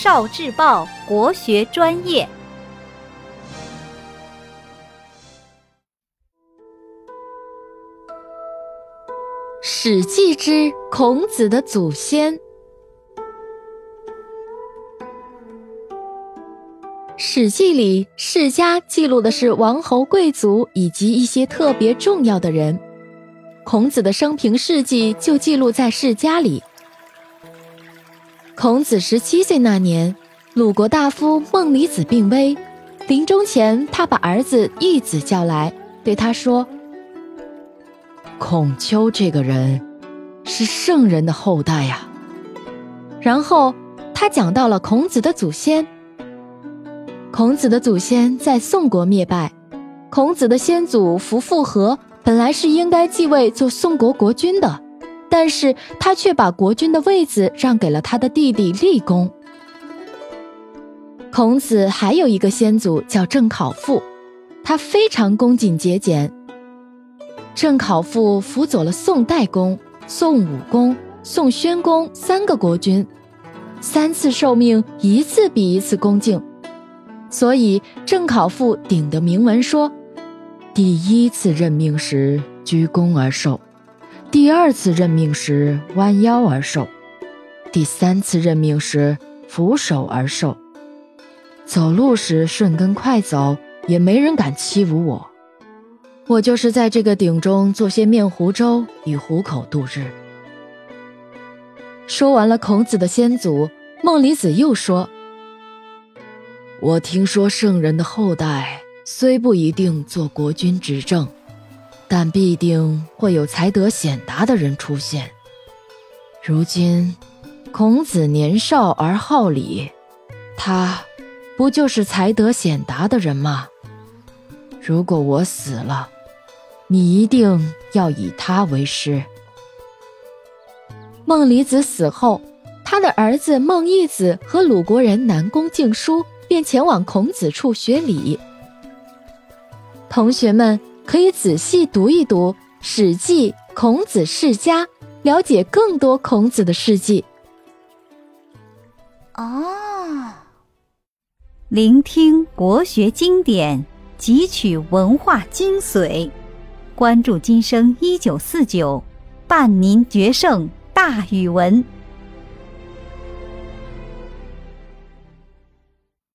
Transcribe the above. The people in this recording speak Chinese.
少智报国学专业。《史记》之孔子的祖先。《史记》里世家记录的是王侯贵族以及一些特别重要的人，孔子的生平事迹就记录在世家里。孔子十七岁那年，鲁国大夫孟离子病危，临终前，他把儿子义子叫来，对他说：“孔丘这个人是圣人的后代呀。”然后他讲到了孔子的祖先。孔子的祖先在宋国灭败，孔子的先祖伏复和本来是应该继位做宋国国君的。但是他却把国君的位子让给了他的弟弟厉公。孔子还有一个先祖叫郑考父，他非常恭谨节俭。郑考父辅佐了宋代公、宋武公、宋宣公三个国君，三次受命，一次比一次恭敬，所以郑考父顶的铭文说：“第一次任命时鞠躬而受。”第二次任命时弯腰而受，第三次任命时俯首而受。走路时顺跟快走，也没人敢欺侮我。我就是在这个鼎中做些面糊粥，以糊口度日。说完了孔子的先祖，孟离子又说：“我听说圣人的后代虽不一定做国君执政。”但必定会有才德显达的人出现。如今，孔子年少而好礼，他不就是才德显达的人吗？如果我死了，你一定要以他为师。孟离子死后，他的儿子孟义子和鲁国人南宫敬叔便前往孔子处学礼。同学们。可以仔细读一读《史记·孔子世家》，了解更多孔子的事迹。哦，聆听国学经典，汲取文化精髓，关注今生一九四九，伴您决胜大语文。